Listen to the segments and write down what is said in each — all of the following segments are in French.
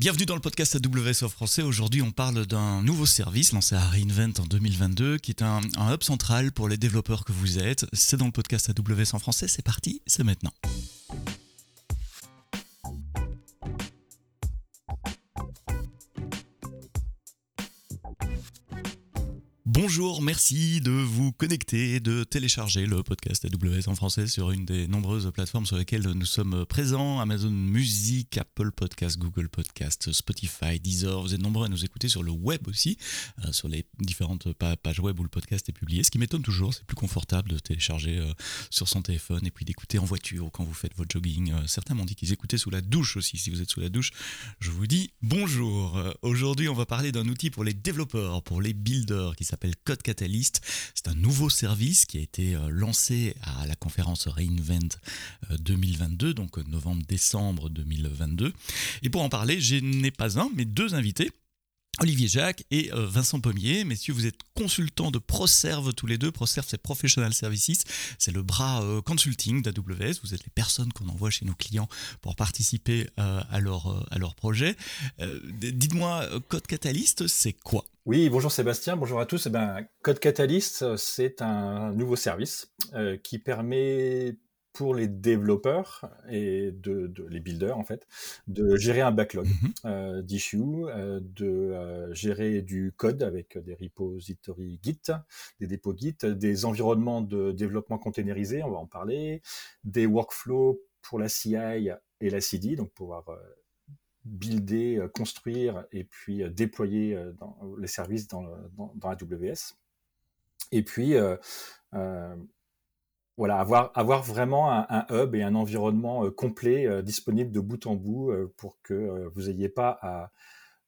Bienvenue dans le podcast AWS en français. Aujourd'hui, on parle d'un nouveau service lancé à Reinvent en 2022 qui est un, un hub central pour les développeurs que vous êtes. C'est dans le podcast AWS en français. C'est parti, c'est maintenant. Bonjour, merci de vous connecter, de télécharger le podcast AWS en français sur une des nombreuses plateformes sur lesquelles nous sommes présents, Amazon Music, Apple Podcast, Google Podcast, Spotify, Deezer. Vous êtes nombreux à nous écouter sur le web aussi, euh, sur les différentes pages web où le podcast est publié. Ce qui m'étonne toujours, c'est plus confortable de télécharger euh, sur son téléphone et puis d'écouter en voiture ou quand vous faites votre jogging. Euh, certains m'ont dit qu'ils écoutaient sous la douche aussi. Si vous êtes sous la douche, je vous dis bonjour. Aujourd'hui, on va parler d'un outil pour les développeurs, pour les builders qui s'appelle Code Catalyst. C'est un nouveau service qui a été euh, lancé à la conférence Reinvent 2022, euh, donc novembre-décembre 2022. Et pour en parler, je n'ai pas un, mais deux invités. Olivier Jacques et euh, Vincent Pommier. Messieurs, vous êtes consultants de ProServe tous les deux. ProServe, c'est Professional Services. C'est le bras consulting d'AWS. Vous êtes les personnes qu'on envoie chez nos clients pour participer à, leur, à leur projet. Dites-moi, Code Catalyst, c'est quoi? Oui, bonjour Sébastien, bonjour à tous. Eh ben, Code Catalyst, c'est un nouveau service euh, qui permet pour les développeurs et de, les builders en fait de gérer un backlog euh, d'issues, euh, de gérer du code avec des repositories Git, des dépôts Git, des environnements de développement containerisé, on va en parler, des workflows pour la CI et la CD, donc pouvoir builder, euh, construire et puis euh, déployer euh, les services dans, dans, dans AWS. Et puis, voilà, avoir, avoir vraiment un, hub et un environnement complet disponible de bout en bout pour que vous n'ayez pas à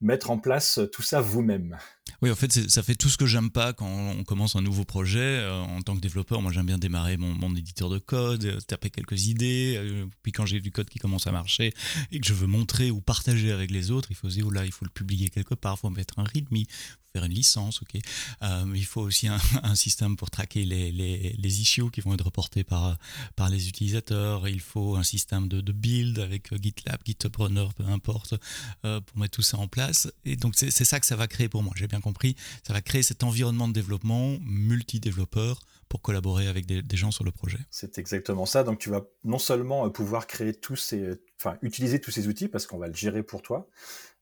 mettre en place tout ça vous-même. Oui, en fait, ça fait tout ce que j'aime pas quand on commence un nouveau projet. Euh, en tant que développeur, moi, j'aime bien démarrer mon, éditeur de code, euh, taper quelques idées. Euh, puis quand j'ai du code qui commence à marcher et que je veux montrer ou partager avec les autres, il faut se dire, oh là, il faut le publier quelque part, il faut mettre un readme, faire une licence, ok. il faut aussi un, système pour traquer les, issues qui vont être reportés par, les utilisateurs. Il faut un système de, build avec GitLab, GitHub Runner, peu importe, pour mettre tout ça en place. Et donc, c'est ça que ça va créer pour moi. Bien compris ça va créer cet environnement de développement multi-développeurs pour collaborer avec des, gens sur le projet. C'est exactement ça. Donc tu vas non seulement euh, pouvoir créer tous ces, enfin utiliser tous ces outils parce qu'on va le gérer pour toi,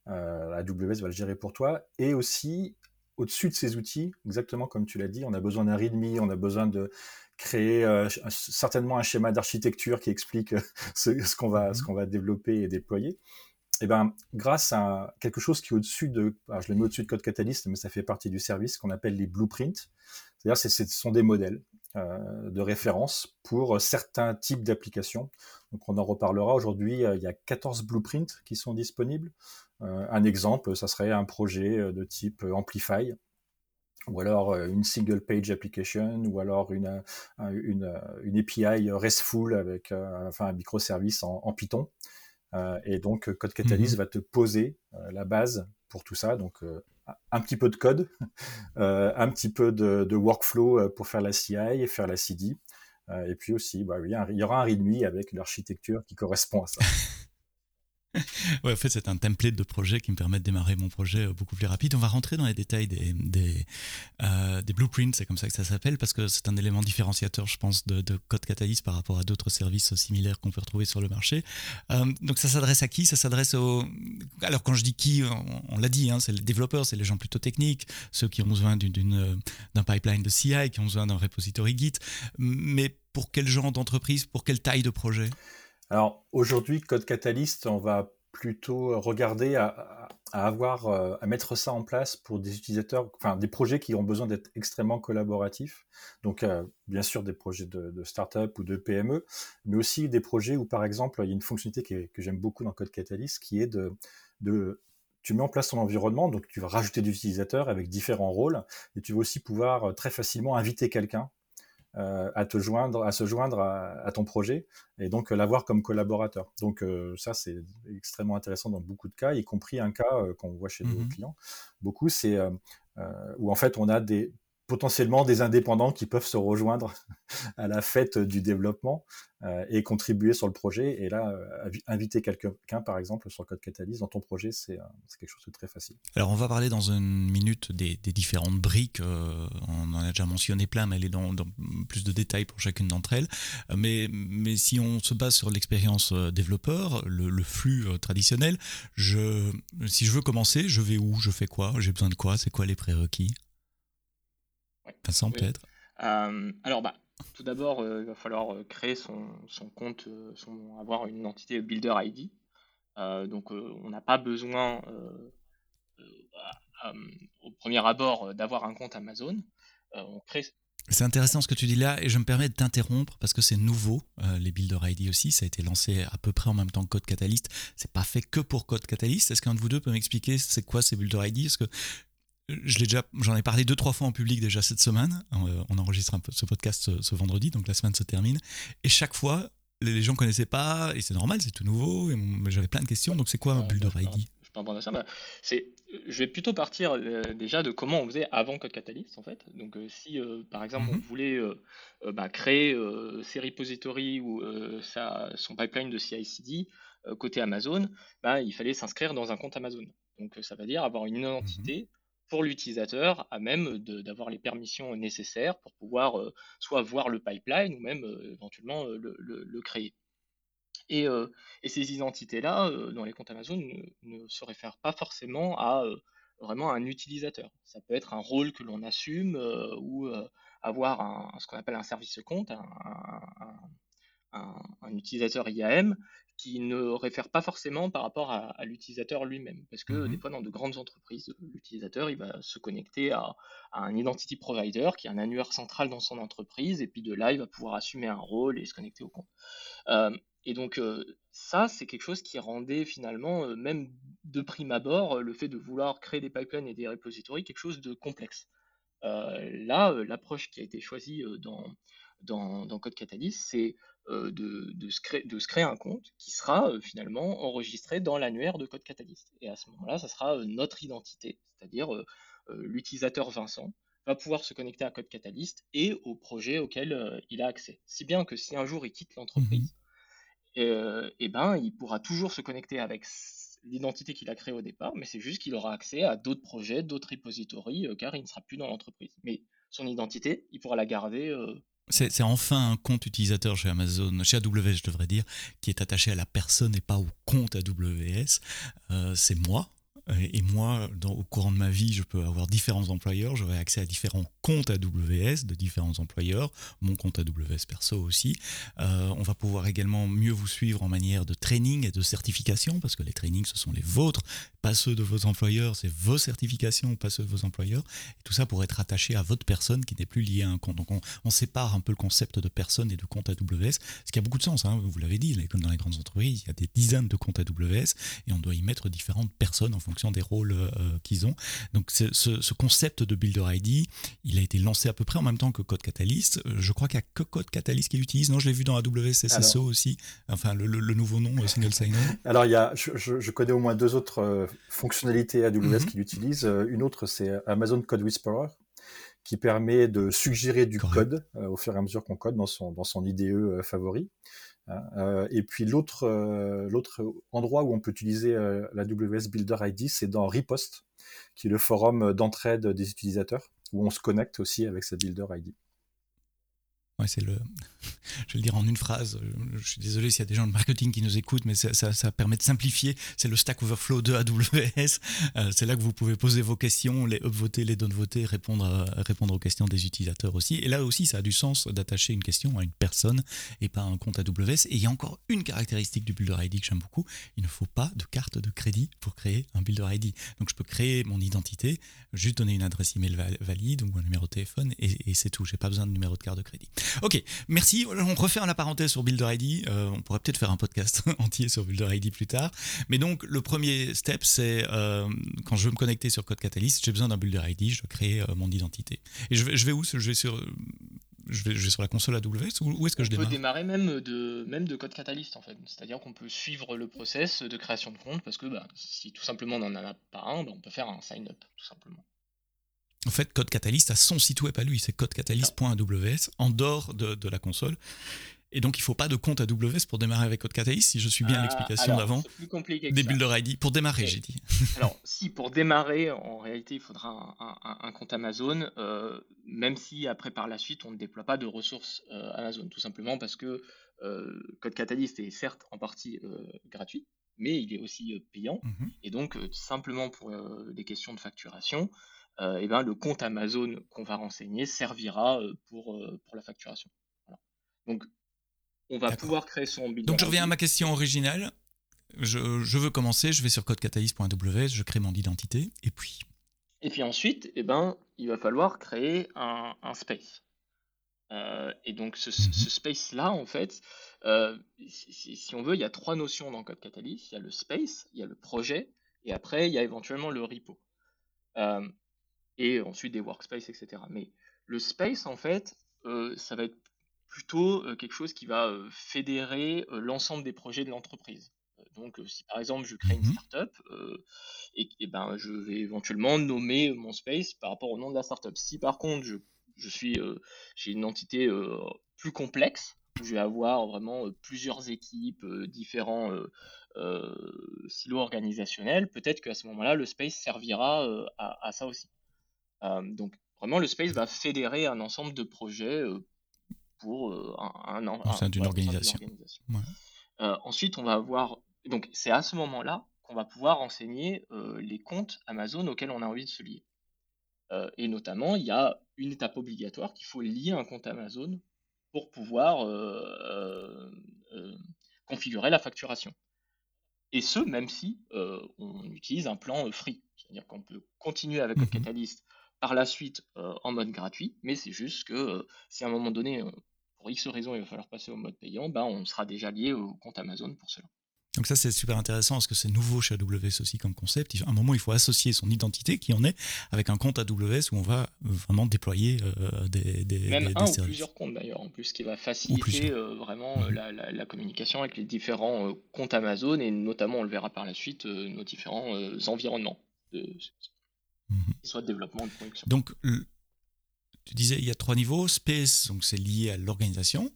euh, AWS va le gérer pour toi, et aussi au-dessus de ces outils, exactement comme tu l'as dit, on a besoin d'un README, on a besoin de créer euh, certainement un schéma d'architecture qui explique ce, qu'on va, ce mm-hmm. qu'on va développer et déployer eh ben, grâce à quelque chose qui est au-dessus de, je le mets au-dessus de Code Catalyst, mais ça fait partie du service qu'on appelle les blueprints. C'est-à-dire, ce sont des modèles euh, de référence pour certains types d'applications. Donc, on en reparlera aujourd'hui. Euh, il y a 14 blueprints qui sont disponibles. Euh, un exemple, ça serait un projet de type Amplify, ou alors une single page application, ou alors une, une, API RESTful avec enfin, un microservice en Python. Euh, et donc, euh, Code Catalyst mhm. va te poser euh, la base pour tout ça. Donc, un petit peu de code, un petit peu de, de, workflow pour faire la CI et faire la CD. et puis aussi, bah, oui, il y aura un README avec l'architecture qui correspond à ça. ouais, en fait, c'est un template de projet qui me permet de démarrer mon projet euh, beaucoup plus rapide. On va rentrer dans les détails des, des, euh, des blueprints, c'est comme ça que ça s'appelle, parce que c'est un élément différenciateur, je pense, de, de Code Catalyst par rapport à d'autres services similaires qu'on peut retrouver sur le marché. Euh, donc, ça s'adresse à qui? Ça s'adresse aux. Alors, quand je dis qui, on, l'a dit, hein, c'est les développeurs, c'est les gens plutôt techniques, ceux qui ont besoin d'un pipeline de CI, qui ont besoin d'un repository Git. Mais pour quel genre d'entreprise, pour quelle taille de projet? Alors aujourd'hui, Code Catalyst, on va plutôt regarder à, avoir euh, à mettre ça en place pour des utilisateurs, enfin des projets qui ont besoin d'être extrêmement collaboratifs. Donc euh, bien sûr des projets de, de start-up ou de PME, mais aussi des projets où par exemple il y a une fonctionnalité que j'aime beaucoup dans Code Catalyst qui est de, de tu mets en place ton environnement, donc tu vas rajouter des utilisateurs avec différents rôles, et tu vas aussi pouvoir euh, très facilement inviter quelqu'un à te joindre, à se joindre à, ton projet et donc euh, l'avoir comme collaborateur. Donc euh, ça c'est extrêmement intéressant dans beaucoup de cas, y compris un cas qu'on voit chez nos mmh clients. Beaucoup c'est où en fait on a des potentiellement des indépendants qui peuvent se rejoindre à la fête du développement euh, et contribuer sur le projet. Et là, euh, inviter quelqu'un, par exemple, sur Code Catalyst dans ton projet, c'est quelque chose de très facile. Alors, on va parler dans une minute des, différentes briques. on en a déjà mentionné plein, mais aller dans, dans plus de détails pour chacune d'entre elles. Mais, si on se base sur l'expérience développeur, le, flux traditionnel, si je veux commencer, je vais où? Je fais quoi? J'ai besoin de quoi? C'est quoi les prérequis? Vincent, peut-être euh, Alors, bah, tout d'abord, euh, il va falloir euh, créer son, compte, son, avoir une identité Builder ID. donc, on n'a pas besoin, au premier abord, d'avoir un compte Amazon. on crée c'est intéressant ce que tu dis là et je me permets de t'interrompre parce que c'est nouveau, les Builder ID aussi, ça a été lancé à peu près en même temps que Code Catalyst. C'est pas fait que pour Code Catalyst. Est-ce qu'un de vous deux peut m'expliquer c'est quoi ces Builder ID que je l'ai déjà, j'en ai parlé deux trois fois en public déjà cette semaine. Euh, on enregistre un peu ce podcast ce, vendredi, donc la semaine se termine. Et chaque fois, les, gens connaissaient pas, et c'est normal, c'est tout nouveau. Et j'avais plein de questions. Donc c'est quoi un Builder ID Je c'est, vais plutôt partir euh, déjà de comment on faisait avant Code Catalyst en fait. Donc euh, si par exemple on mhm. voulait bah, créer ses repositories ou sa, son pipeline de CI/CD côté Amazon, bah, il fallait s'inscrire dans un compte Amazon. Donc ça veut dire avoir une mhm. identité pour l'utilisateur à même d'avoir les permissions nécessaires pour pouvoir euh, soit voir le pipeline ou même euh, éventuellement euh, le, créer. Et, ces identités-là, dans les comptes Amazon, ne, se réfèrent pas forcément à vraiment un utilisateur. Ça peut être un rôle que l'on assume ou avoir ce qu'on appelle un service compte, un, un, utilisateur IAM qui ne réfère pas forcément par rapport à, l'utilisateur lui-même. Parce que des mhm. fois, dans de grandes entreprises, l'utilisateur il va se connecter à, un identity provider qui est un annuaire central dans son entreprise, et puis de là, il va pouvoir assumer un rôle et se connecter au compte. Euh, et donc, euh, ça, c'est quelque chose qui rendait finalement, euh, même de prime abord, le fait de vouloir créer des pipelines et des repositories quelque chose de complexe. là, l'approche qui a été choisie dans, dans, dans Code Catalyst, c'est euh, de, se créer, un compte qui sera euh, finalement enregistré dans l'annuaire de Code Catalyst. Et à ce moment-là, ça sera euh, notre identité, c'est-à-dire l'utilisateur Vincent va pouvoir se connecter à Code Catalyst et au projet auquel il a accès. Si bien que si un jour il quitte l'entreprise, mhm. et, ben, il pourra toujours se connecter avec l'identité qu'il a créée au départ, mais c'est juste qu'il aura accès à d'autres projets, d'autres repositories, car il ne sera plus dans l'entreprise. Mais son identité, il pourra la garder c'est enfin un compte utilisateur chez Amazon, chez AWS je devrais dire, qui est attaché à la personne et pas au compte AWS. Euh, c'est moi, et moi, au courant de ma vie, je peux avoir différents employeurs, j'aurai accès à différents comptes AWS de différents employeurs, mon compte AWS perso aussi. Euh, on va pouvoir également mieux vous suivre en manière de training et de certification, parce que les trainings, ce sont les vôtres, pas ceux de vos employeurs, c'est vos certifications, pas ceux de vos employeurs. Et tout ça pour être attaché à votre personne qui n'est plus liée à un compte. Donc on, sépare un peu le concept de personne et de compte AWS, ce qui a beaucoup de sens, hein, vous l'avez dit, comme dans les grandes entreprises, il y a des dizaines de comptes AWS et on doit y mettre différentes personnes en fonction des rôles euh, qu'ils ont. Donc ce, concept de Builder ID, il a été lancé à peu près en même temps que Code Catalyst. Euh, je crois qu'il n'y a que Code Catalyst qui l'utilise. Non, je l'ai vu dans AWS SSO aussi. Enfin, le, nouveau nom, euh, Single Sign-On. Alors, il y a, je, connais au moins deux autres fonctionnalités AWS mhm. qui l'utilisent. Une autre, c'est Amazon Code Whisperer qui permet de suggérer du code au fur et à mesure qu'on code dans son, dans son IDE favori. Hein, euh, et puis l'autre euh, l'autre endroit où on peut utiliser euh, la WS Builder ID, c'est dans Ripost, qui est le forum d'entraide des utilisateurs, où on se connecte aussi avec sa Builder ID c'est le, je vais le dire en une phrase. Je suis désolé s'il y a des gens de marketing qui nous écoutent, mais ça, permet de simplifier. C'est le Stack Overflow de AWS. Euh, c'est là que vous pouvez poser vos questions, les upvoter, les downvoter, répondre, répondre aux questions des utilisateurs aussi. Et là aussi, ça a du sens d'attacher une question à une personne et pas à un compte AWS. Et il y a encore une caractéristique du Builder ID que j'aime beaucoup. Il ne faut pas de carte de crédit pour créer un Builder ID. Donc je peux créer mon identité, juste donner une adresse email valide ou un numéro de téléphone et, et c'est tout. J'ai pas besoin de numéro de carte de crédit. Ok, merci. On referme la parenthèse sur Builder ID. Euh, on pourrait peut-être faire un podcast entier sur Builder ID plus tard. Mais donc, le premier step, c'est euh, quand je veux me connecter sur Code Catalyst, j'ai besoin d'un Builder ID, je dois créer euh, mon identité. Et je vais, je vais où? Je vais sur je vais, je vais, sur la console AWS ou où est-ce que je démarre? On peut démarrer même de, même de code Catalyst en fait. C'est-à-dire qu'on peut suivre le process de création de compte parce que bah, si tout simplement on n'en a pas un, bah, on peut faire un sign-up tout simplement. En fait, Code Catalyst a son site web à lui, c'est codecatalyst.aws en dehors de, de la console. Et donc, il ne faut pas de compte AWS pour démarrer avec Code Catalyst, si je suis bien Ah, l'explication d'avant. c'est plus compliqué que Des. Builder ID. Pour démarrer, j'ai dit. Alors, si pour démarrer, en réalité, il faudra un, un- un compte Amazon, euh, même si après par la suite, on ne déploie pas de ressources euh, Amazon, tout simplement parce que euh, Code Catalyst est certes en partie gratuit, mais il est aussi payant. Mhm. Et donc, simplement pour des questions de facturation, euh, eh ben, le compte Amazon qu'on va renseigner servira euh, pour, euh, pour la facturation. Voilà. Donc, on va pouvoir créer son builder Donc, je reviens à ma question originale. Je, je veux commencer, je vais sur codecatalyst.aws, je crée mon identité, et puis. Et puis ensuite, eh ben, il va falloir créer un, un space. Euh, et donc ce, ce- Mhm. ce space-là, en fait, euh, si, si- si on veut, il y a trois notions dans Code Catalyst. Il y a le space, il y a le projet, et après, il y a éventuellement le repo. Euh, et ensuite des workspaces, etc. Mais le space, en fait, euh, ça va être plutôt euh, quelque chose qui va euh, fédérer l'ensemble des projets de l'entreprise. Donc, si par exemple je crée une Mhm. startup, et, et ben, je vais éventuellement nommer mon space par rapport au nom de la startup. Si par contre je, je suis, j'ai une entité plus complexe, où je vais avoir vraiment plusieurs équipes, différents silos organisationnels, peut-être qu'à ce moment-là, le space servira à, à ça aussi. Euh, donc vraiment, le space va fédérer un ensemble de projets euh, pour euh, un, un, Au sein d'une organisation. organisation. Ouais. Ensuite, on va avoir. Donc, c'est à ce moment-là qu'on va pouvoir renseigner les comptes Amazon auxquels on a envie de se lier. Et notamment, il y a une étape obligatoire qu'il faut lier un compte Amazon pour pouvoir euh, euh, euh, configurer la facturation. Et ce, même si euh, on utilise un plan free. C'est-à-dire qu'on peut continuer avec Mhm. Code Catalyst par la suite euh, en mode gratuit, mais c'est juste que euh, si à un moment donné, euh, pour X raison, il va falloir passer au mode payant, ben, on sera déjà lié au compte Amazon pour cela. Donc ça c'est super intéressant parce que c'est nouveau chez AWS aussi comme concept. À un moment il faut associer son identité qui en est avec un compte AWS où on va vraiment déployer des, des, Même des- un des ou plusieurs comptes d'ailleurs, en plus, qui va faciliter vraiment Mhm. la, la- la communication avec les différents comptes Amazon et notamment, on le verra par la suite, nos différents environnements, de, Soient de développement de production. Donc tu disais il y a trois niveaux. Space donc c'est lié à l'organisation.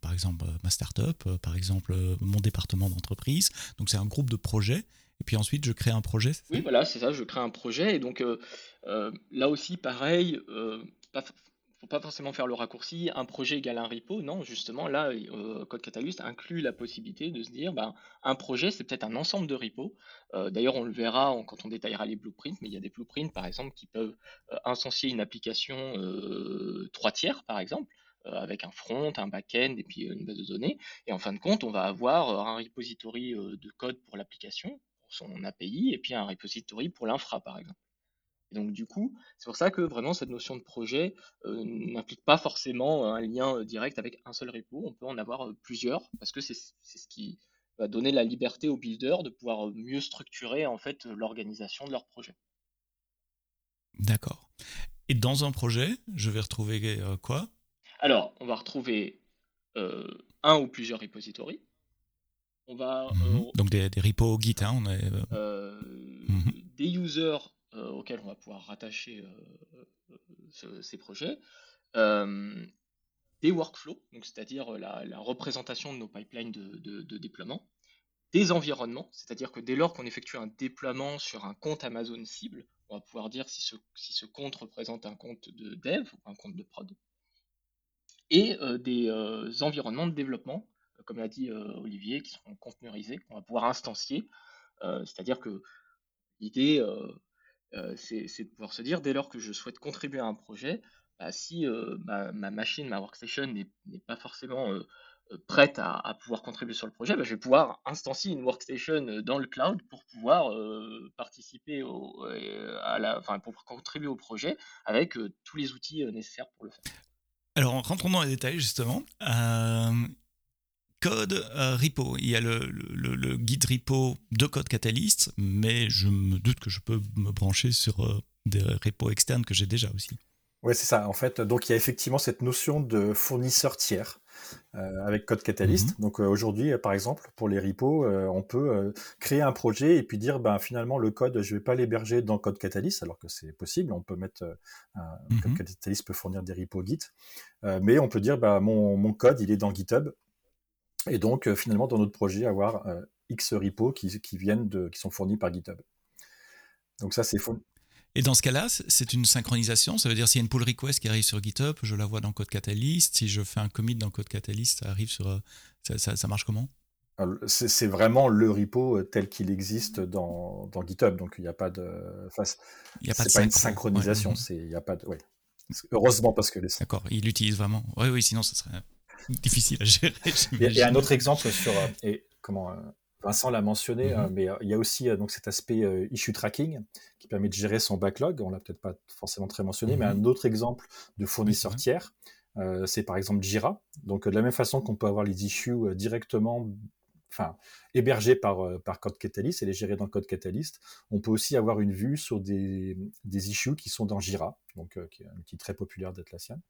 par exemple ma startup, par exemple mon département d'entreprise. Donc c'est un groupe de projets. Et puis ensuite je crée un projet. Oui, voilà, c'est ça, je crée un projet et donc euh, euh, là aussi, pareil, euh, pas, faut pas forcément faire le raccourci, un projet égale un repo, non, justement, là, euh, Code Catalyst inclut la possibilité de se dire, ben, un projet, c'est peut-être un ensemble de repos. Euh, D'ailleurs, on le verra quand on détaillera les blueprints, mais il y a des blueprints, par exemple, qui peuvent euh, une application euh, trois tiers, par exemple, avec un front, un back-end et puis une base de données. Et en fin de compte, on va avoir un repository de code pour l'application, pour son API, et puis un repository pour l'infra, par exemple. Et donc du coup, c'est pour ça que vraiment cette notion de projet euh, n'implique pas forcément un lien euh, direct avec un seul repo. On peut en avoir euh, plusieurs parce que c'est ce qui va donner la liberté aux builders de pouvoir mieux structurer en fait l'organisation de leur projet. D'accord. Et dans un projet, je vais retrouver quoi? Alors, on va retrouver euh, un ou plusieurs repositories. On va Mhm. euh, Donc des, des repos Git. hein, on est, Mhm. des users euh, auxquels on va pouvoir rattacher euh, ce- ces projets, euh, des workflows, c'est-à-dire la, représentation de nos pipelines de, déploiement, des environnements, c'est-à-dire que dès lors qu'on effectue un déploiement sur un compte Amazon cible, on va pouvoir dire si ce, compte représente un compte de dev ou un compte de prod, et des environnements de développement, comme l'a dit Olivier, qui seront conteneurisés, qu'on va pouvoir instancier, c'est-à-dire que l'idée, c'est c'est de pouvoir se dire, dès lors que je souhaite contribuer à un projet, bah, si euh, ma, ma machine, ma workstation n'est pas forcément euh, euh, prête à, pouvoir contribuer sur le projet, bah, je vais pouvoir instancier une workstation euh, dans le cloud pour pouvoir euh, participer euh, à la, enfin, pour contribuer au projet avec euh, tous les outils euh, nécessaires pour le faire. Alors, rentrons dans les détails, justement. Code euh, repo. Il y a le, le, le guide repo de Code Catalyst, mais je me doute que je peux me brancher sur euh, des repos externes que j'ai déjà aussi. Ouais, c'est ça. En fait, donc il y a effectivement cette notion de fournisseur tiers euh, avec Code Catalyst. Mhm. Donc euh, aujourd'hui, euh, par exemple, pour les repos, on peut créer un projet et puis dire, ben finalement, le code, je vais pas l'héberger dans Code Catalyst, alors que c'est possible. On peut mettre, Code Mhm. Catalyst peut fournir des repos Git, mais on peut dire, ben, mon, mon code, il est dans GitHub. Et donc, finalement, dans notre projet, avoir X repos qui, qui viennent de, qui sont fournis par GitHub. Donc ça, c'est fou. Et dans ce cas-là, c'est une synchronisation. Ça veut dire s'il y a une pull request qui arrive sur GitHub, je la vois dans Code Catalyst. Si je fais un commit dans Code Catalyst, ça arrive sur. Ça, ça, ça marche comment? C'est vraiment le repo tel qu'il existe dans, dans, GitHub. Donc il n'y a pas de. Enfin, il n'y a pas, de pas une synchronisation. Ouais. Il y a pas de. Ouais. Heureusement parce que les. D'accord. Il l'utilise vraiment. Oui, oui. Sinon, ça serait difficile à gérer. Il y, a un autre exemple sur. Et comment Vincent l'a mentionné, Mhm. euh, mais euh, il y a aussi euh, donc cet aspect euh, issue tracking qui permet de gérer son backlog. On l'a peut-être pas forcément très mentionné, mais Mhm. un autre exemple de fournisseur tiers, euh, c'est par exemple Jira. Donc euh, de la même façon qu'on peut avoir les issues euh, directement, enfin hébergées par euh, par Code Catalyst et les gérer dans Code Catalyst, on peut aussi avoir une vue sur des, des issues qui sont dans Jira, donc euh, qui est un outil très populaire d'Atlassian.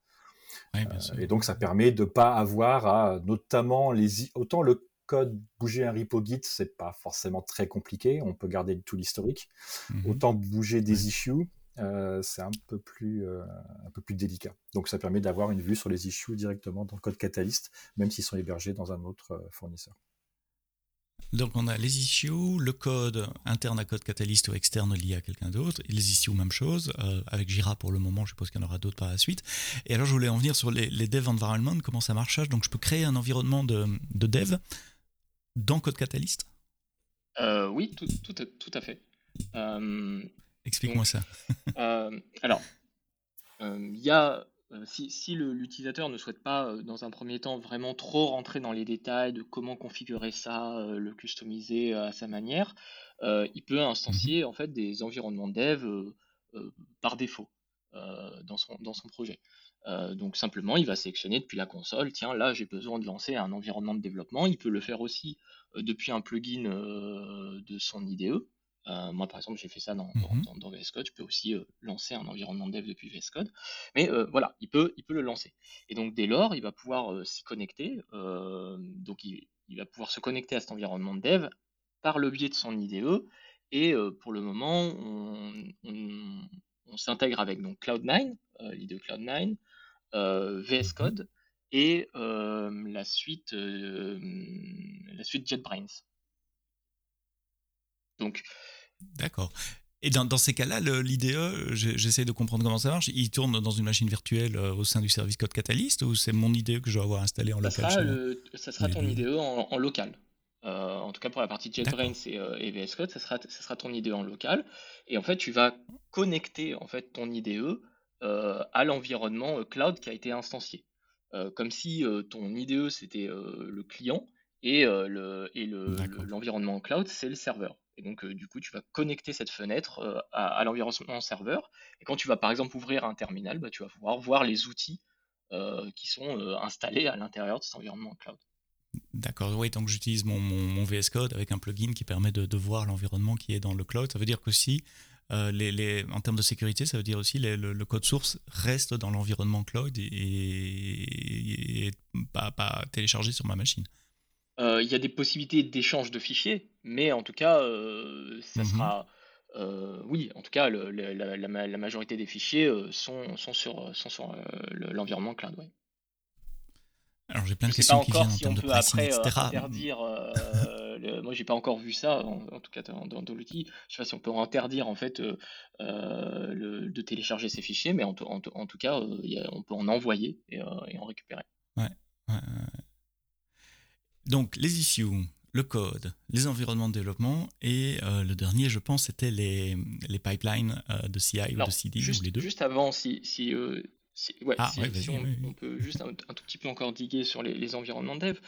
Oui, bien sûr. Euh, et donc ça permet de pas avoir à notamment les autant le code bouger un repo Git c'est pas forcément très compliqué on peut garder tout l'historique Mhm. autant bouger des issues euh, c'est un peu plus euh, un peu plus délicat donc ça permet d'avoir une vue sur les issues directement dans Code Catalyst même s'ils sont hébergés dans un autre fournisseur Donc on a les issues, le code interne à Code Catalyst ou externe lié à quelqu'un d'autre, et les issues, même chose, euh, avec Jira pour le moment, je suppose qu'il y en aura d'autres par la suite. Et alors je voulais en venir sur les, les dev environment, comment ça marche Donc je peux créer un environnement de, de dev dans Code Catalyst Euh, oui, tout, tout, à- tout à fait. Euh, Explique-moi ça. Alors, il y a, si, si l'utilisateur ne souhaite pas, euh, dans un premier temps, vraiment trop rentrer dans les détails de comment configurer ça, euh, le customiser euh, à sa manière, euh, il peut instancier en fait des environnements dev euh, euh, par défaut euh, dans son, projet. Euh, donc simplement, il va sélectionner depuis la console, tiens, là j'ai besoin de lancer un environnement de développement. Il peut le faire aussi euh, depuis un plugin euh, de son IDE. Euh, moi, par exemple, j'ai fait ça dans, Mhm. dans- dans VS Code. Je peux aussi euh, lancer un environnement dev depuis VS Code. Mais euh, voilà, il peut, il peut le lancer. Et donc, dès lors, il va pouvoir s'y connecter. donc, il, il va pouvoir se connecter à cet environnement dev par le biais de son IDE. Et pour le moment, on, on- on s'intègre avec donc Cloud9, euh, l'IDE Cloud9, euh, VS Code et la suite, la suite JetBrains. Donc, D'accord. Et dans, dans ces cas-là, l'IDE, j'ai- j'essaie de comprendre comment ça marche. Il tourne dans une machine virtuelle euh, au sein du service Code Catalyst ou c'est mon IDE que je dois avoir installé en ça local sera, le- ça sera ton. IDE en, en local. Euh, en tout cas, pour la partie JetBrains et, euh, et VS Code, ça sera, ça sera ton IDE en local. Et en fait, tu vas connecter en fait, ton IDE euh, à l'environnement euh, cloud qui a été instancié. Euh, comme si euh, ton IDE, c'était euh, le client et euh, le- et le- D'accord. le- l'environnement cloud, c'est le serveur. Et donc, euh, du coup, tu vas connecter cette fenêtre euh, à, l'environnement serveur. Et quand tu vas, par exemple, ouvrir un terminal, bah, tu vas pouvoir voir les outils euh, qui sont installés à l'intérieur de cet environnement cloud. D'accord, oui, donc j'utilise mon, VS Code avec un plugin qui permet de, voir l'environnement qui est dans le cloud. Ça veut dire qu'aussi, en termes de sécurité, ça veut dire aussi les, le, code source reste dans l'environnement cloud et pas, pas téléchargé sur ma machine. Euh, Il y a des possibilités d'échange de fichiers, mais en tout cas, euh, ça Mhm. sera. euh, oui, en tout cas, le- le- la, la ma- la majorité des fichiers sont, sont sur, sont sur le- l'environnement cloud. ouais. Alors j'ai plein de Je sais pas questions qui encore viennent en si on termes de peut pricing, après etc. interdire. euh, le- moi, j'ai pas encore vu ça, en, en tout cas dans, dans- dans l'outil. Je sais pas si on peut interdire en fait euh, le- de télécharger ces fichiers, mais en, tout- en tout- en tout cas, euh, a- on peut en envoyer et, et en récupérer. Ouais, ouais, ouais. Donc les issues, le code, les environnements de développement et euh, le dernier, je pense, c'était les, les pipelines euh, de CI ou de CD juste, ou les deux. juste avant, si, si, euh, si- ouais, Ah, si- ouais, si vas-y, on, oui, oui. on peut juste un, un tout petit peu encore diguer sur les, les environnements de dev.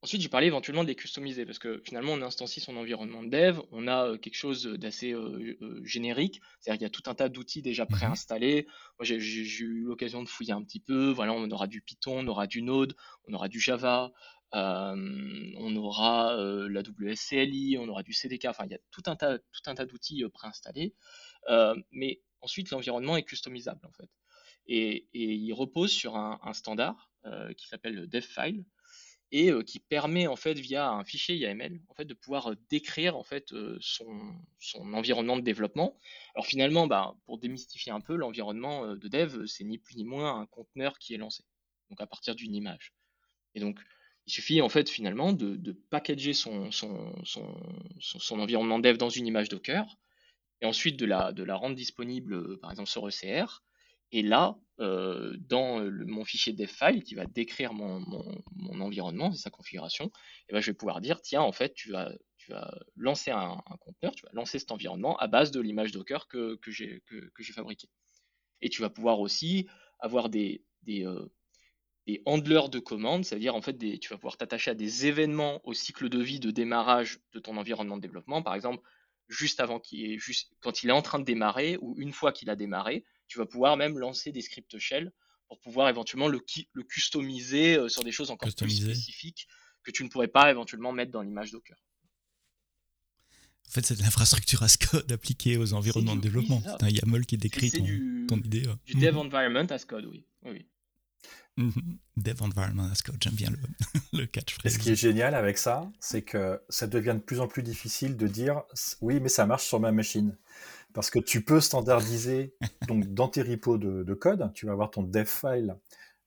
Ensuite, j'ai parlé éventuellement de les customiser parce que finalement, on instancie son environnement de dev, on a quelque chose d'assez euh, générique, c'est-à-dire qu'il y a tout un tas d'outils déjà Mhm. préinstallés. Moi, j'ai eu l'occasion de fouiller un petit peu. Voilà, on aura du Python, on aura du Node, on aura du Java. Euh, on aura euh, la WSCLI, on aura du CDK, enfin il y a tout un tas, tout un tas d'outils euh, préinstallés. Mais ensuite, l'environnement est customisable en fait. Et, il repose sur un, standard qui s'appelle le DevFile et qui permet en fait via un fichier YAML en fait de pouvoir décrire en fait son, son, environnement de développement. Alors finalement, bah, pour démystifier un peu, l'environnement de dev, c'est ni plus ni moins un conteneur qui est lancé, donc à partir d'une image. Et donc il suffit en fait finalement de, packager son, environnement dev dans une image Docker et ensuite de la, rendre disponible par exemple sur ECR et là, euh, dans mon fichier devfile qui va décrire mon, environnement et sa configuration, et eh ben, je vais pouvoir dire, tiens, en fait, tu vas, lancer un, conteneur, tu vas lancer cet environnement à base de l'image Docker que, j'ai que, fabriqué. Et tu vas pouvoir aussi avoir des, euh, des handlers de commandes, c'est-à-dire en fait des, tu vas pouvoir t'attacher à des événements au cycle de vie de démarrage de ton environnement de développement. Par exemple, juste avant qu'il est juste quand il est en train de démarrer ou une fois qu'il a démarré, tu vas pouvoir même lancer des scripts shell pour pouvoir éventuellement le, le customiser euh, sur des choses encore plus spécifiques que tu ne pourrais pas éventuellement mettre dans l'image Docker. En fait, c'est de l'infrastructure as code appliquée aux environnements de développement. C'est un YAML qui décrit ton, ton, idée. Du dev environment as code, oui. oui. Mhm. Dev environment as code, j'aime bien le, le catchphrase. Et ce qui est génial avec ça, c'est que ça devient de plus en plus difficile de dire oui, mais ça marche sur ma machine. Parce que tu peux standardiser donc dans tes repos de, code, tu vas avoir ton dev file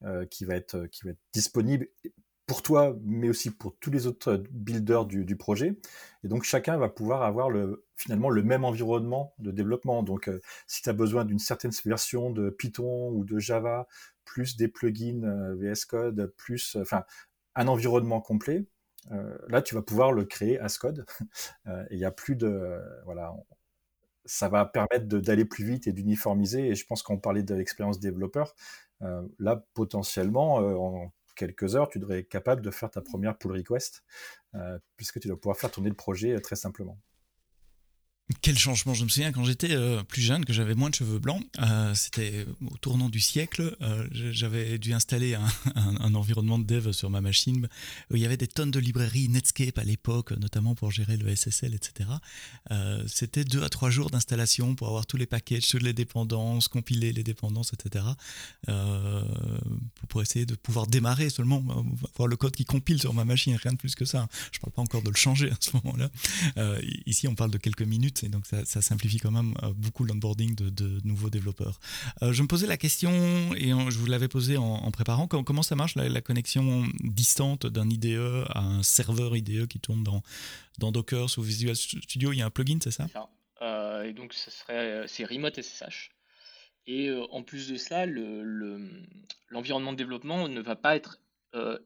euh, qui, va être, qui va être disponible pour toi, mais aussi pour tous les autres builders du, projet. Et donc chacun va pouvoir avoir le, finalement le même environnement de développement. Donc euh, si tu as besoin d'une certaine version de Python ou de Java, plus des plugins euh, VS Code, plus enfin un environnement complet, euh, là tu vas pouvoir le créer as code. il n'y a plus de voilà, ça va permettre d'aller plus vite et d'uniformiser. Et je pense qu'on parlait de l'expérience développeur, là potentiellement en quelques heures, tu devrais être capable de faire ta première pull request, euh, puisque tu dois pouvoir faire tourner le projet euh, très simplement. Quel changement Je me souviens quand j'étais euh, plus jeune, que j'avais moins de cheveux blancs. Euh, c'était au tournant du siècle. Euh, j'avais dû installer un, environnement de dev sur ma machine où il y avait des tonnes de librairies Netscape à l'époque, notamment pour gérer le SSL, etc. C'était deux à trois jours d'installation pour avoir tous les packages, toutes les dépendances, compiler les dépendances, etc. pour essayer de pouvoir démarrer seulement, voir le code qui compile sur ma machine, rien de plus que ça. Je ne parle pas encore de le changer à ce moment-là. ici, on parle de quelques minutes donc ça, simplifie quand même euh, beaucoup l'onboarding de, nouveaux développeurs. Euh, je me posais la question, et je vous l'avais posé en, préparant, comment, ça marche la, connexion distante d'un IDE à un serveur IDE qui tourne dans, Docker ou Visual Studio? Il y a un plugin, c'est ça, euh, Et donc ça serait, c'est Remote SSH. Et en plus de cela, l'environnement le, de développement ne va pas être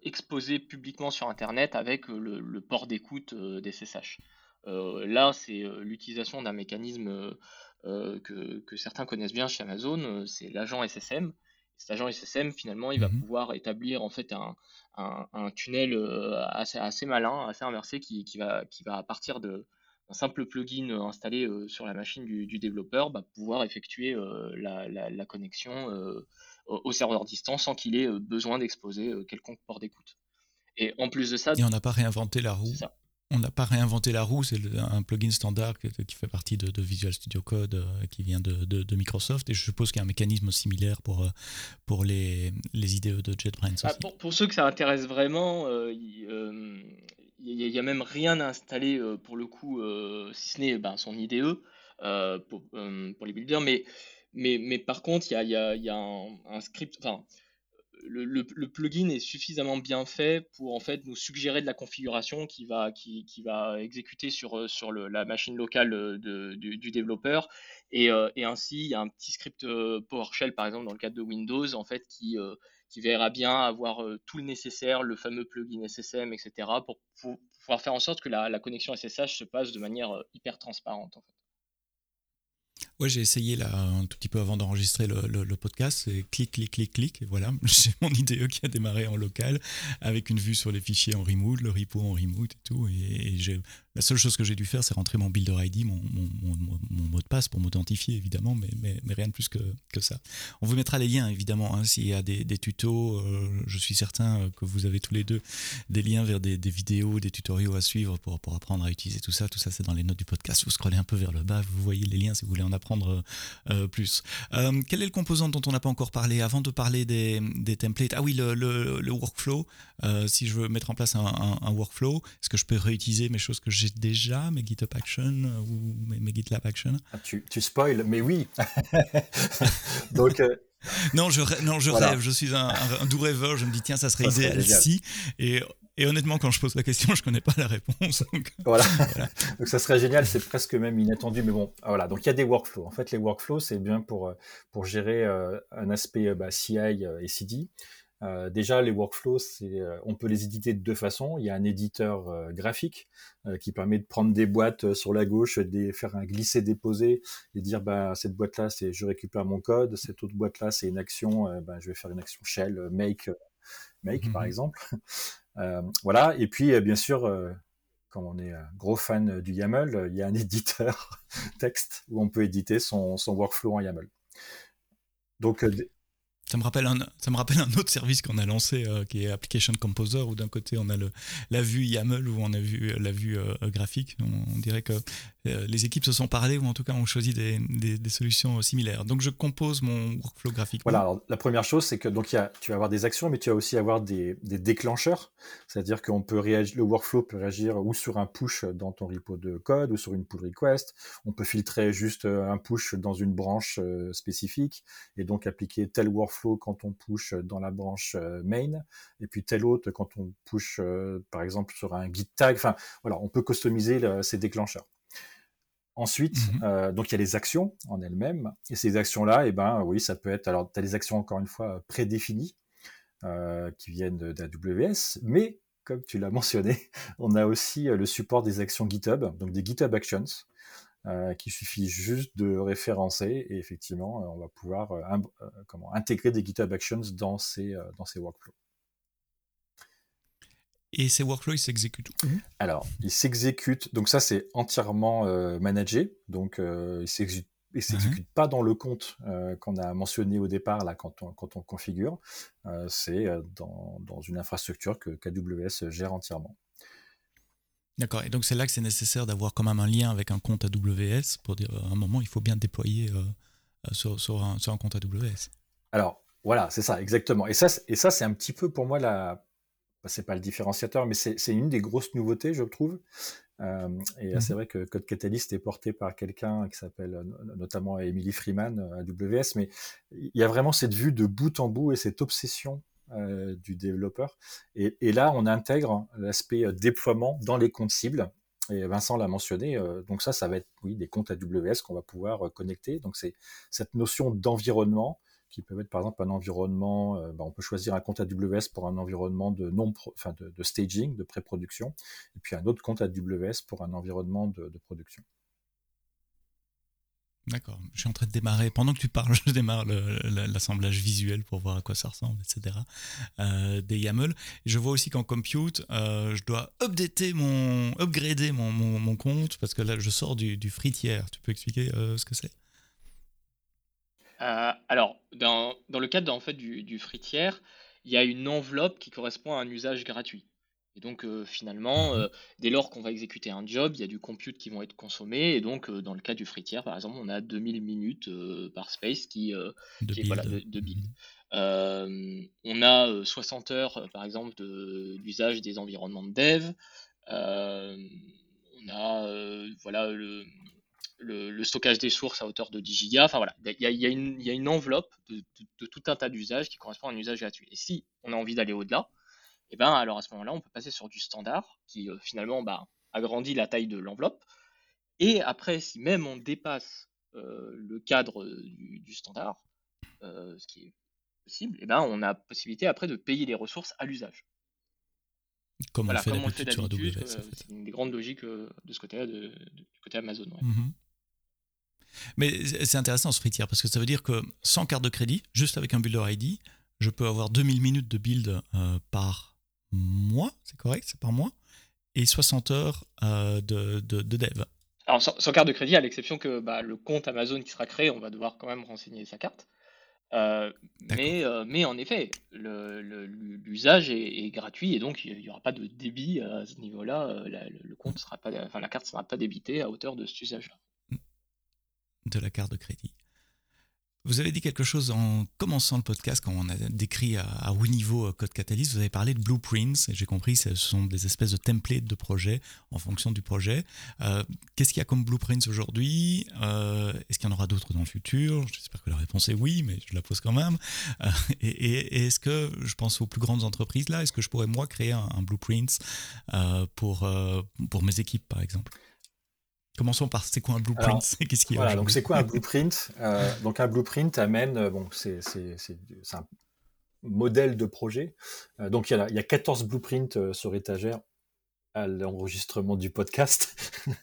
exposé publiquement sur Internet avec le, port d'écoute des SSH. Euh, là, c'est euh, l'utilisation d'un mécanisme euh, que, certains connaissent bien chez Amazon, c'est l'agent SSM. Cet agent SSM, finalement, il va mhm. pouvoir établir en fait un, tunnel assez, malin, assez inversé, qui, va, qui va à partir de, un simple plugin installé sur la machine du, développeur bah, pouvoir effectuer la, connexion au serveur distant sans qu'il ait besoin d'exposer quelconque port d'écoute. Et en plus de ça, et on n'a pas réinventé la roue on n'a pas réinventé la roue, c'est un plugin standard qui fait partie de, Visual Studio Code euh, qui vient de, Microsoft et je suppose qu'il y a un mécanisme similaire pour, euh, pour les, les IDE de JetBrains ah, aussi. pour, ceux que ça intéresse vraiment, euh, il n'y a, même rien à installer pour le coup, si ce n'est ben, son IDE pour, pour, les builders, mais, mais, mais par contre, il y a, y a un, un, script, enfin, le, plugin est suffisamment bien fait pour en fait nous suggérer de la configuration qui va, qui, va exécuter sur, euh, la machine locale euh, du, développeur. Euh, et, ainsi, il y a un petit script PowerShell, par exemple, dans le cadre de Windows, en fait, qui, qui verra bien avoir tout le nécessaire, le fameux plugin SSM, etc., pour, pouvoir faire en sorte que la, la, connexion SSH se passe de manière hyper transparente. En fait. Ouais, j'ai essayé là un tout petit peu avant d'enregistrer le, le, podcast. C'est clic, clic, clic, clic. Et voilà, j'ai mon IDE qui a démarré en local avec une vue sur les fichiers en remote, le repo en remote et tout. Et, j'ai la seule chose que j'ai dû faire, c'est rentrer mon builder ID, mon, mon, mot de passe pour m'authentifier, évidemment, mais, mais, rien de plus que, que, ça. On vous mettra les liens, évidemment, hein, s'il y a des, des tutos. Euh, je suis certain que vous avez tous les deux des liens vers des, des vidéos, des tutoriaux à suivre pour, pour apprendre à utiliser tout ça. Tout ça, c'est dans les notes du podcast. Vous scrollez un peu vers le bas, vous voyez les liens si vous voulez en apprendre apprendre plus. quel est le composant dont on n'a pas encore parlé avant de parler des, des templates? Ah oui, le, le, workflow. si je veux mettre en place un, un, workflow, est-ce que je peux réutiliser mes choses que j'ai déjà, mes GitHub Action ou mes, mes GitLab Action ah, tu, tu spoil, mais oui. Donc non, je, non, je rêve, je suis un, doux rêveur, je me dis tiens, ça serait idéal si. Et, et, honnêtement, quand je pose la question, je connais pas la réponse. Voilà. donc ça serait génial, c'est presque même inattendu, mais bon, voilà. Donc il y a des workflows. En fait, les workflows, c'est bien pour, pour gérer euh, un aspect bah, CI et CD. Euh, déjà, les workflows, euh, on peut les éditer de deux façons. Il y a un éditeur euh, graphique qui permet de prendre des boîtes sur la gauche, de faire un glisser-déposer et dire bah, cette boîte-là, c'est je récupère mon code, cette autre boîte-là, c'est une action, bah, je vais faire une action shell, make, make par mmh exemple. Voilà. Et puis, bien sûr, comme on est gros fan du YAML, il y a un éditeur texte où on peut éditer son, son workflow en YAML. Donc, ça me rappelle un, ça me rappelle un autre service qu'on a lancé euh, qui est Application Composer où d'un côté on a le, la vue YAML où on a vu la vue euh, graphique. On, dirait que euh, les équipes se sont parlé ou en tout cas ont choisi des, des, solutions similaires. Donc je compose mon workflow graphique. Voilà, la première chose c'est que donc tu vas avoir des actions mais tu vas aussi avoir des, des déclencheurs. C'est-à-dire réagir, le workflow peut réagir ou sur un push dans ton repo de code ou sur une pull request. On peut filtrer juste un push dans une branche spécifique et donc appliquer tel workflow quand on push dans la branche euh, main, et puis tel autre quand on push, euh, par exemple, sur un git tag. Enfin, voilà, on peut customiser ces déclencheurs. Ensuite, euh, donc il y a les actions en elles-mêmes, et ces actions-là, et eh ben oui, ça peut être. Alors, tu as des actions encore une fois prédéfinies qui viennent d'AWS, mais comme tu l'as mentionné, on a aussi le support des actions GitHub, donc des GitHub Actions, euh, qu'il suffit juste de référencer et effectivement, euh, on va pouvoir euh, comment, intégrer des GitHub Actions dans ces, dans ces workflows. Et ces workflows, ils s'exécutent où? Alors, ils s'exécutent, donc ça c'est entièrement managé, donc ils ne s'exécutent mhm. pas dans le compte qu'on a mentionné au départ là quand on, quand on configure, c'est dans, dans, une infrastructure que KWS gère entièrement. D'accord. Et donc c'est là que c'est nécessaire d'avoir quand même un lien avec un compte AWS pour dire à un moment il faut bien déployer euh, euh, sur, sur, un, sur, un, compte AWS. Alors voilà, c'est ça exactement. Et ça, et ça c'est un petit peu pour moi la, bah, c'est pas le différenciateur, mais c'est une des grosses nouveautés je trouve. Euh, et c'est mhm. vrai que Code Catalyst est porté par quelqu'un qui s'appelle notamment Emily Freeman AWS, mais il y a vraiment cette vue de bout en bout et cette obsession euh, du développeur. Et, là, on intègre l'aspect euh, déploiement dans les comptes cibles. Et Vincent l'a mentionné, euh, donc ça, ça va être oui, des comptes AWS qu'on va pouvoir connecter. Donc c'est cette notion d'environnement qui peut être par exemple un environnement, bah, on peut choisir un compte AWS pour un environnement de, non de, staging, de pré-production, et puis un autre compte AWS pour un environnement de production. D'accord. Je suis en train de démarrer. Pendant que tu parles, je démarre l'assemblage visuel pour voir à quoi ça ressemble, etc. Euh, des YAML. Je vois aussi qu'en compute, euh, je dois updater mon, upgrader mon, mon, compte parce que là, je sors du, du free tier. Tu peux expliquer euh, ce que c'est? Alors, dans, dans, le cadre en fait, du, du free tier, il y a une enveloppe qui correspond à un usage gratuit. Et donc finalement, mmh dès lors qu'on va exécuter un job, il y a du compute qui vont être consommés. Et donc dans le cas du fritier, par exemple, on a 2000 minutes par space qui, de est voilà, de, build. Mmh on a 60 heures, par exemple, d'usage des environnements de dev. on a voilà, le, le, stockage des sources à hauteur de 10 gigas. Enfin voilà, il y a, y a, une enveloppe de, de tout un tas d'usages qui correspond à un usage gratuit. Et si on a envie d'aller au-delà, et eh ben alors à ce moment-là, on peut passer sur du standard qui euh, finalement bah, agrandit la taille de l'enveloppe. Et après, si même on dépasse euh, le cadre du, standard, euh, ce qui est possible, et eh ben on a possibilité après de payer les ressources à l'usage. Comme on le fait d'habitude C'est une des grandes logiques de ce côté-là, du côté Amazon. Mm-hmm. Mais c'est intéressant ce free parce que ça veut dire que sans carte de crédit, juste avec un builder ID, je peux avoir 2000 minutes de build par mois, c'est correct, c'est par mois, et 60 heures euh, de, de, dev. Alors sans, carte de crédit, à l'exception que bah, le compte Amazon qui sera créé, on va devoir quand même renseigner sa carte. Euh, mais, euh, mais en effet, l'usage est, gratuit et donc il n'y aura pas de débit à ce niveau-là. le compte sera pas, enfin, la carte ne sera pas débitée à hauteur de cet usage-là. de la carte de crédit. Vous avez dit quelque chose en commençant le podcast, quand on a décrit à, haut niveau euh, Code Catalyst, vous avez parlé de blueprints, et j'ai compris ce sont des espèces de templates de projets en fonction du projet. Euh, qu'est-ce qu'il y a comme blueprints aujourd'hui? Euh, Est-ce qu'il y en aura d'autres dans le futur? J'espère que la réponse est oui, mais je la pose quand même. et, est-ce que, je pense aux plus grandes entreprises là, est-ce que je pourrais moi créer un, un blueprint pour, pour mes équipes par exemple? Commençons par c'est quoi un blueprint Qu'est-ce qui voilà, donc c'est quoi un blueprint euh, Donc un blueprint amène, euh, bon, c'est un modèle de projet. Euh, donc il y, a, il y, a, 14 blueprints sur étagère à l'enregistrement du podcast.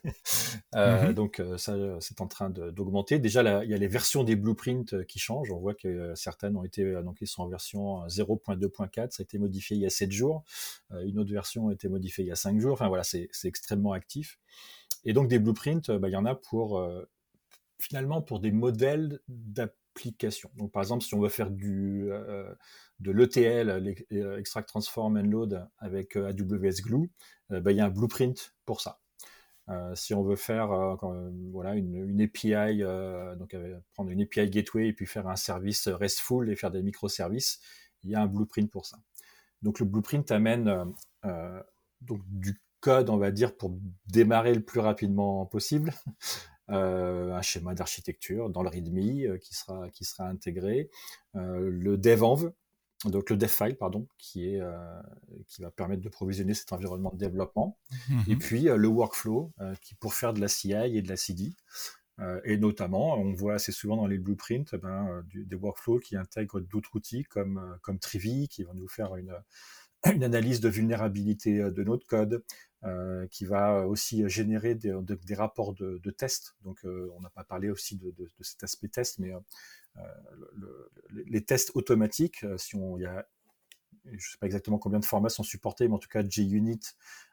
Mm-hmm. Donc ça, c'est en train d'augmenter. Déjà, il y a les versions des blueprints qui changent. On voit que certaines ont été, donc ils sont en version 0.2.4. Ça a été modifié il y a 7 jours. une autre version a été modifiée il y a 5 jours. Enfin voilà, c'est extrêmement actif. Et donc des blueprints, euh, bah, il y en a pour euh, finalement pour des modèles d'application. Donc par exemple, si on veut faire du euh, de l'ETL, Extract Transform and Load avec AWS Glue, bah, il y a un blueprint pour ça. si on veut faire voilà une, une API, donc prendre une API gateway et puis faire un service RESTful et faire des microservices, il y a un blueprint pour ça. Donc le blueprint amène donc du code, on va dire, pour démarrer le plus rapidement possible. Euh, un schéma d'architecture dans le README euh, qui sera qui sera intégré, euh, le devenv, donc le dev file pardon, qui est qui va permettre de provisionner cet environnement de développement, mhm. et puis le workflow qui pour faire de la CI et de la CD. et notamment, on voit assez souvent dans les blueprints ben, des workflows qui intègrent d'autres outils comme, comme Trivi, qui va nous faire une, une analyse de vulnérabilité de notre code, euh, qui va aussi générer des, rapports de, de tests. Donc, euh, on n'a pas parlé aussi de, cet aspect test, mais euh, le, les tests automatiques, si on, y a, je ne sais pas exactement combien de formats sont supportés, mais en tout cas, JUnit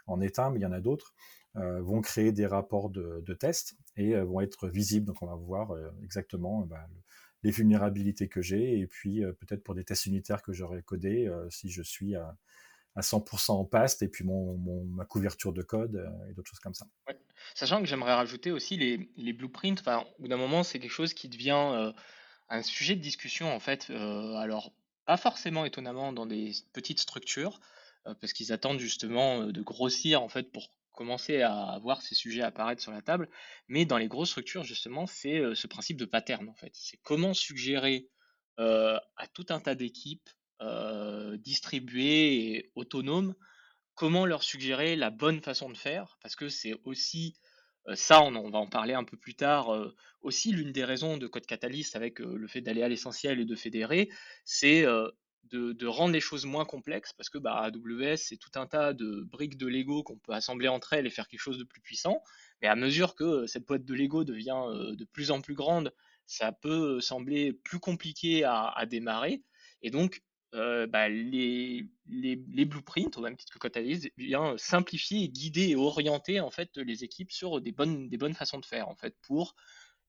en est un, mais il y en a d'autres, vont créer des rapports de, tests et vont être visibles. Donc, on va voir exactement bah, les vulnérabilités que j'ai et puis peut-être pour des tests unitaires que j'aurais codés, si je suis à à 100% en past et puis mon, ma couverture de code euh, et d'autres choses comme ça. Sachant que j'aimerais rajouter aussi les, les blueprints, au bout d'un moment, c'est quelque chose qui devient euh, un sujet de discussion en fait. Euh, alors, pas forcément étonnamment dans des petites structures, parce qu'ils attendent justement de grossir en fait pour commencer à voir ces sujets apparaître sur la table. Mais dans les grosses structures, justement, c'est ce principe de pattern en fait. C'est comment suggérer à tout un tas d'équipes euh, distribués et autonomes, comment leur suggérer la bonne façon de faire, parce que c'est aussi euh, ça, on, va en parler un peu plus tard, euh, aussi l'une des raisons de Code Catalyst avec le fait d'aller à l'essentiel et de fédérer, c'est de, rendre les choses moins complexes, parce que bah, AWS, c'est tout un tas de briques de Lego qu'on peut assembler entre elles et faire quelque chose de plus puissant, mais à mesure que cette boîte de Lego devient de plus en plus grande, ça peut sembler plus compliqué à, à démarrer, et donc euh, bah, les, les, les, blueprints, au même que Catalyst, vient simplifier, guider et orienter en fait les équipes sur des bonnes, des bonnes façons de faire en fait pour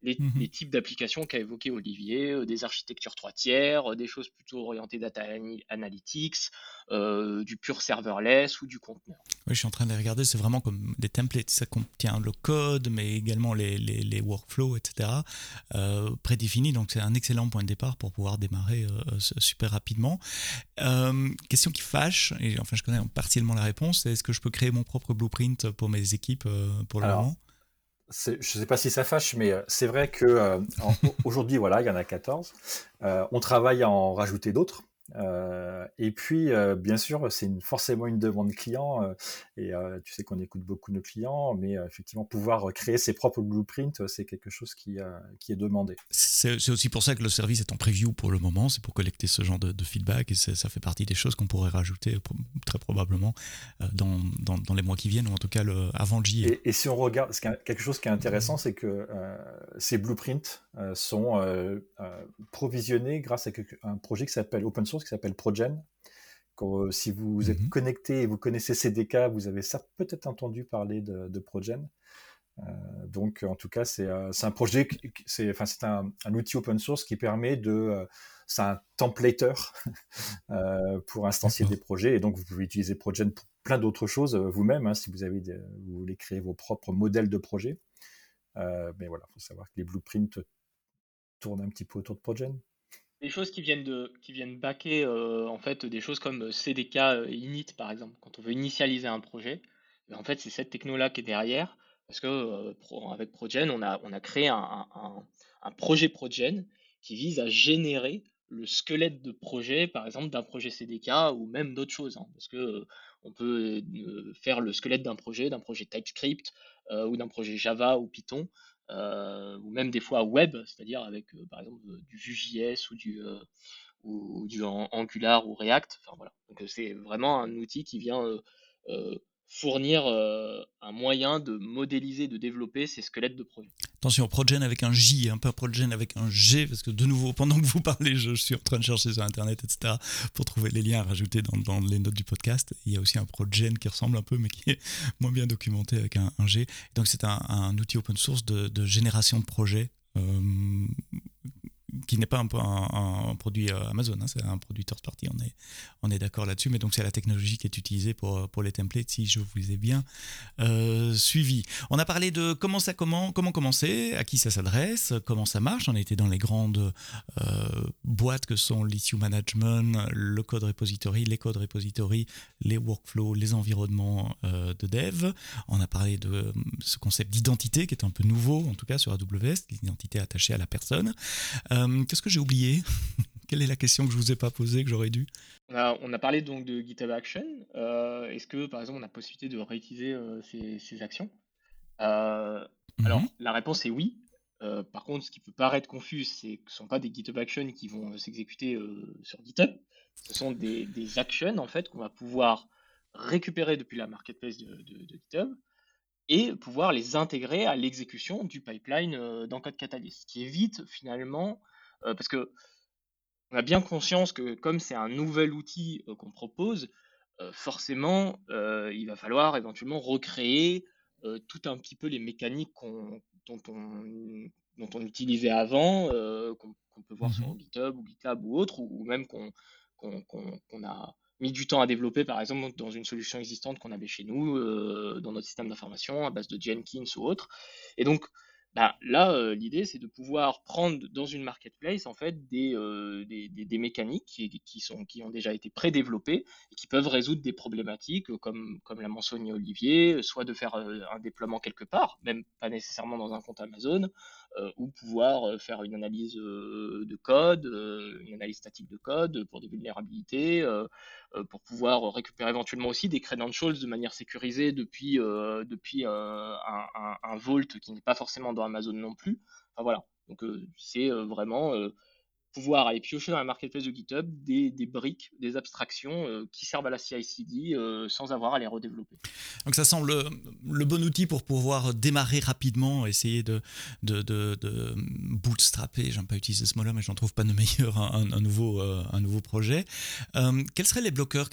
Mmh les, types d'applications qu'a évoqué Olivier, euh, des architectures trois tiers, euh, des choses plutôt orientées data analytics, euh, du pur serverless ou du conteneur. Oui, je suis en train de les regarder, c'est vraiment comme des templates, ça contient le code, mais également les, les, les workflows, etc., prédéfinis, donc c'est un excellent point de départ pour pouvoir démarrer super rapidement. question qui fâche, et enfin je connais partiellement la réponse, est-ce que je peux créer mon propre blueprint pour mes équipes pour le moment? Je ne sais pas si ça fâche, mais euh, c'est vrai que euh, aujourd'hui, voilà, il y en a 14. Euh, on travaille à en rajouter d'autres. Euh, et puis, euh, bien sûr, c'est une, forcément une demande client. Euh, et tu sais qu'on écoute beaucoup nos clients, mais effectivement, pouvoir créer ses propres blueprints, c'est quelque chose qui, qui est demandé. C'est aussi pour ça que le service est en preview pour le moment. C'est pour collecter ce genre de, feedback et ça fait partie des choses qu'on pourrait rajouter très probablement dans, dans, dans, les mois qui viennent ou en tout cas le, avant le JE. Et, et, si on regarde, quelque chose qui est intéressant, c'est que ces blueprints sont provisionnés grâce à un projet qui s'appelle Open Source qui s'appelle Progen. Euh, si vous êtes mhm. connecté et vous connaissez CDK, vous avez peut-être entendu parler de, Progen. Euh, donc, en tout cas, c'est euh, un projet, c'est enfin, un, un, outil open source qui permet de. c'est un templater pour instancier des projets. Et donc, vous pouvez utiliser Progen pour plein d'autres choses vous-même, hein, si vous, avez vous voulez créer vos propres modèles de projet. mais voilà, il faut savoir que les blueprints tourne un petit peu autour de Progen des choses qui viennent de qui viennent backer en fait des choses comme CDK init par exemple. Quand on veut initialiser un projet ben, en fait c'est cette techno là qui est derrière. Parce que avec Progen on a on a créé un, un projet Progen qui vise à générer le squelette de projet, par exemple d'un projet CDK ou même d'autres choses, hein, parce que euh, on peut euh, faire le squelette d'un projet, d'un projet TypeScript euh, ou d'un projet Java ou Python, ou même des fois web, c'est-à-dire avec par exemple du Vue.js ou du ou, du Angular ou React. C'est vraiment un outil qui vient fournir euh, un moyen de modéliser, de développer ces squelettes de projet. Attention, Progen avec un J, un peu Progen avec un G, parce que de nouveau, pendant que vous parlez, je, suis en train de chercher sur Internet, etc., pour trouver les liens à rajouter dans, les notes du podcast. Il y a aussi un Progen qui ressemble un peu, mais qui est moins bien documenté avec un, G. Donc c'est un, outil open source de, génération de projets. Euh, qui n'est pas un, produit euh, Amazon, hein, c'est un produit third party, on est, on est d'accord là-dessus, mais donc c'est la technologie qui est utilisée pour, pour les templates, si je vous ai bien euh, suivi. On a parlé de comment ça comment, comment commencer, à qui ça s'adresse, comment ça marche, on été dans les grandes euh, boîtes que sont l'issue management, le code repository, les codes repository, les workflows, les environnements de dev, on a parlé de ce concept d'identité qui est un peu nouveau, en tout cas sur AWS, l'identité attachée à la personne. Qu'est-ce que j'ai oublié? Quelle est la question que je vous ai pas posée, que j'aurais dû? On a, parlé donc de GitHub Action. Euh, est-ce que, par exemple, on a possibilité de réutiliser euh, ces, actions? Alors, mhm. la réponse est oui. par contre, ce qui peut paraître confus, c'est que ce ne sont pas des GitHub Actions qui vont s'exécuter sur GitHub. Ce sont des, actions, en fait, qu'on va pouvoir récupérer depuis la marketplace de, GitHub et pouvoir les intégrer à l'exécution du pipeline dans Code Catalyst, ce qui évite finalement euh, parce que on a bien conscience que comme c'est un nouvel outil euh, qu'on propose, euh, forcément, il va falloir éventuellement recréer tout un petit peu les mécaniques dont, on, utilisait avant, qu'on peut voir sur mmh GitHub ou GitLab ou autre, ou, même qu'on a mis du temps à développer, par exemple, dans une solution existante qu'on avait chez nous, dans notre système d'information, à base de Jenkins ou autre. Et donc, bah, là, euh, l'idée, c'est de pouvoir prendre dans une marketplace en fait des, euh, des, des, mécaniques qui, qui, sont, qui ont déjà été pré-développées et qui peuvent résoudre des problématiques, comme, comme l'a mentionné Olivier, soit de faire euh, un déploiement quelque part, même pas nécessairement dans un compte Amazon, ou pouvoir faire une analyse de code, une analyse statique de code pour des vulnérabilités, pour pouvoir récupérer éventuellement aussi des credentials de manière sécurisée depuis, depuis un, un, un, vault qui n'est pas forcément dans Amazon non plus. Enfin voilà, donc c'est vraiment pouvoir aller piocher dans la marketplace de GitHub des, des briques, des abstractions euh, qui servent à la CI/CD euh, sans avoir à les redévelopper. Donc ça semble le, bon outil pour pouvoir démarrer rapidement, essayer de, de, de, de bootstrapper, j'aime pas utiliser ce mot-là, mais j'en trouve pas de meilleur, un, nouveau, euh, un nouveau projet. quels seraient les bloqueurs?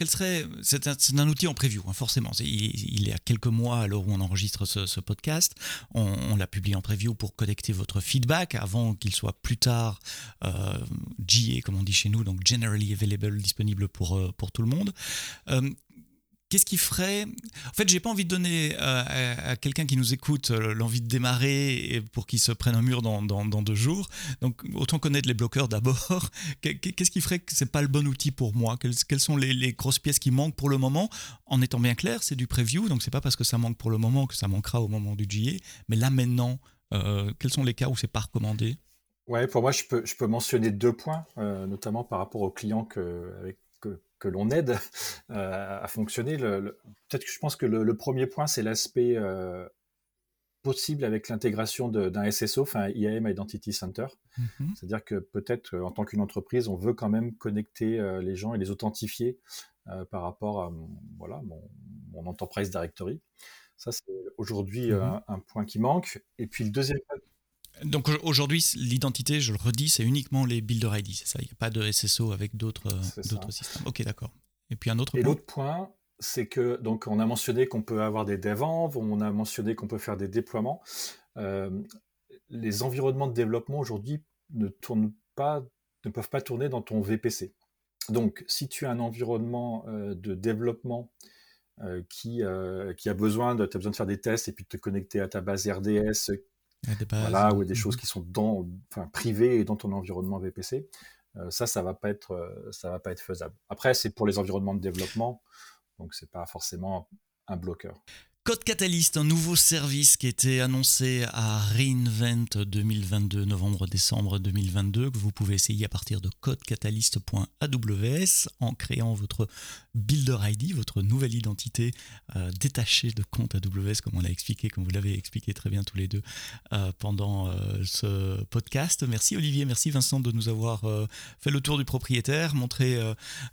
C'est un, outil en preview, hein, forcément. Il, il, est à quelques mois à l'heure où on enregistre ce, podcast. On, on l'a publié en preview pour collecter votre feedback avant qu'il soit plus tard GA, comme on dit chez nous, donc Generally Available, disponible pour, euh, pour tout le monde. Euh, qu'est-ce qui ferait En fait, j'ai pas envie de donner euh, à, quelqu'un qui nous écoute l'envie de démarrer pour qu'il se prenne un mur dans, dans, deux jours. Donc, autant connaître les bloqueurs d'abord. Qu'est-ce qui ferait que c'est pas le bon outil pour moi? Quelles, sont les, les, grosses pièces qui manquent pour le moment? En étant bien clair, c'est du preview, donc c'est pas parce que ça manque pour le moment que ça manquera au moment du GA. Mais là maintenant, quels sont les cas où c'est pas recommandé? Ouais, pour moi, je peux, je peux mentionner deux points, euh, notamment par rapport aux clients que, avec, que, que l'on aide euh, à fonctionner. Le, Peut-être que je pense que le, premier point, c'est l'aspect euh, possible avec l'intégration d'un SSO, enfin IAM Identity Center. Mm-hmm. C'est-à-dire que peut-être en tant qu'une entreprise, on veut quand même connecter les gens et les authentifier par rapport à voilà, mon, mon Enterprise Directory. Ça, c'est aujourd'hui mm-hmm. un, un, point qui manque. Et puis le deuxième point donc aujourd'hui, l'identité, je le redis, c'est uniquement les Builder ID, c'est ça? Il n'y a pas de SSO avec d'autres euh, systèmes. Ok, d'accord. Et puis un autre Et l'autre point, c'est que, donc on a mentionné qu'on peut avoir des dev on a mentionné qu'on peut faire des déploiements. Euh, les environnements de développement aujourd'hui ne tournent pas, ne peuvent pas tourner dans ton VPC. Donc, si tu as un environnement euh, de développement qui, qui a besoin de, as besoin de faire des tests et puis de te connecter à ta base RDS voilà, ou des choses qui sont dans, enfin, privées et dans ton environnement VPC. ça, ça va pas être, ça va pas être faisable. Après, c'est pour les environnements de développement, donc c'est pas forcément un bloqueur. Code Catalyst, un nouveau service qui était annoncé à Reinvent 2022, novembre-décembre 2022, que vous pouvez essayer à partir de codecatalyst.aws en créant votre Builder ID, votre nouvelle identité euh, détachée de compte AWS, comme on l'a expliqué, comme vous l'avez expliqué très bien tous les deux euh, pendant euh, ce podcast. Merci Olivier, merci Vincent de nous avoir fait le tour du propriétaire, montré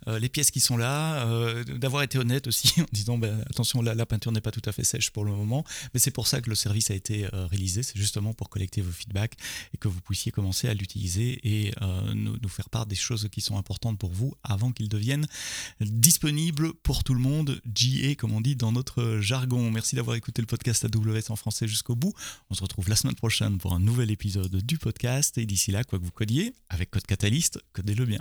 les pièces qui sont là, d'avoir été honnête aussi en disant ben, attention, la, la peinture n'est pas tout à fait sèche pour le moment, mais c'est pour ça que le service a été euh, réalisé, c'est justement pour collecter vos feedbacks et que vous puissiez commencer à l'utiliser et euh, nous, faire part des choses qui sont importantes pour vous avant qu'il devienne disponible pour tout le monde, GA comme on dit dans notre jargon. Merci d'avoir écouté le podcast AWS en français jusqu'au bout. On se retrouve la semaine prochaine pour un nouvel épisode du podcast et d'ici là, quoi que vous codiez, avec Code Catalyst, codez-le bien.